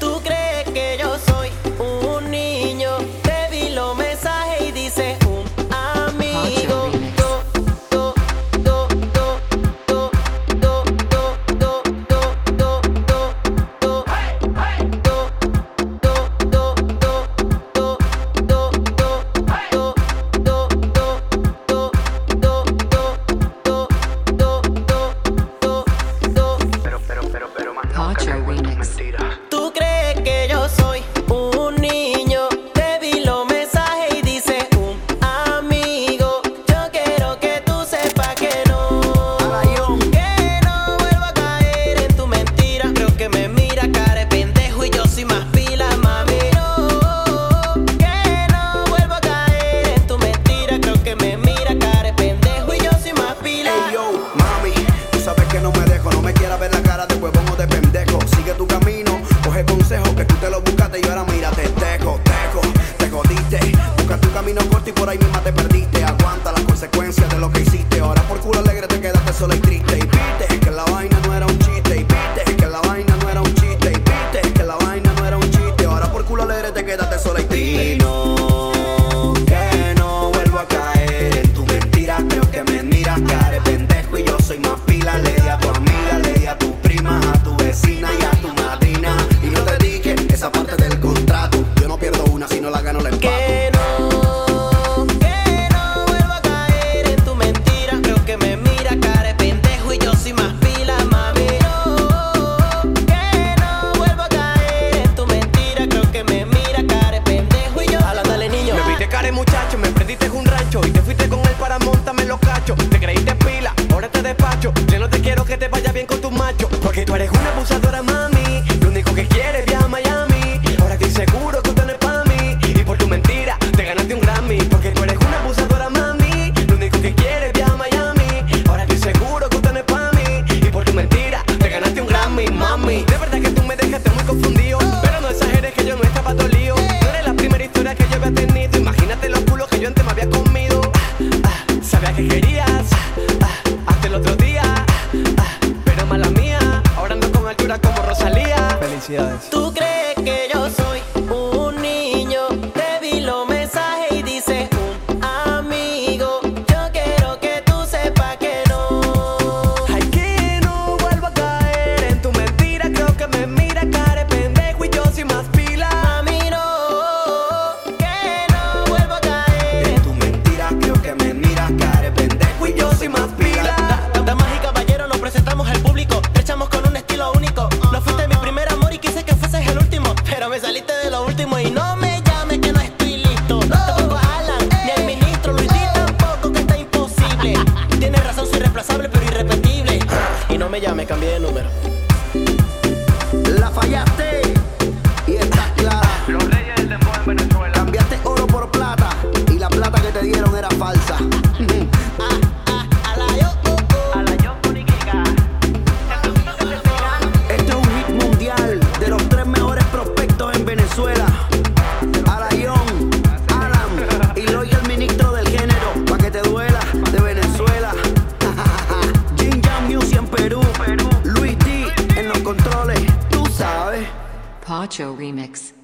Tú crees que yo soy un niño, te vi los mensajes y dice un amigo. Pero, perdiste, aguanta las consecuencias de lo abusadora, mami. Lo único que quiere es viajar a Miami. Ahora estoy seguro que tú no es para mí. Y por tu mentira te ganaste un Grammy. Porque tú eres una abusadora, mami. Lo único que quiere es viajar a Miami. Ahora estoy seguro que tú no es para mí. Y por tu mentira te ganaste un Grammy, mami. De verdad que tú me dejaste muy confundido. Pero no exageres que yo no estaba dolido. No eres la primera historia que yo había tenido. Imagínate los culos que yo antes me había comido. Ah, ah, sabía que quería Felicidades. ¿Tú fallaste Macho Remix.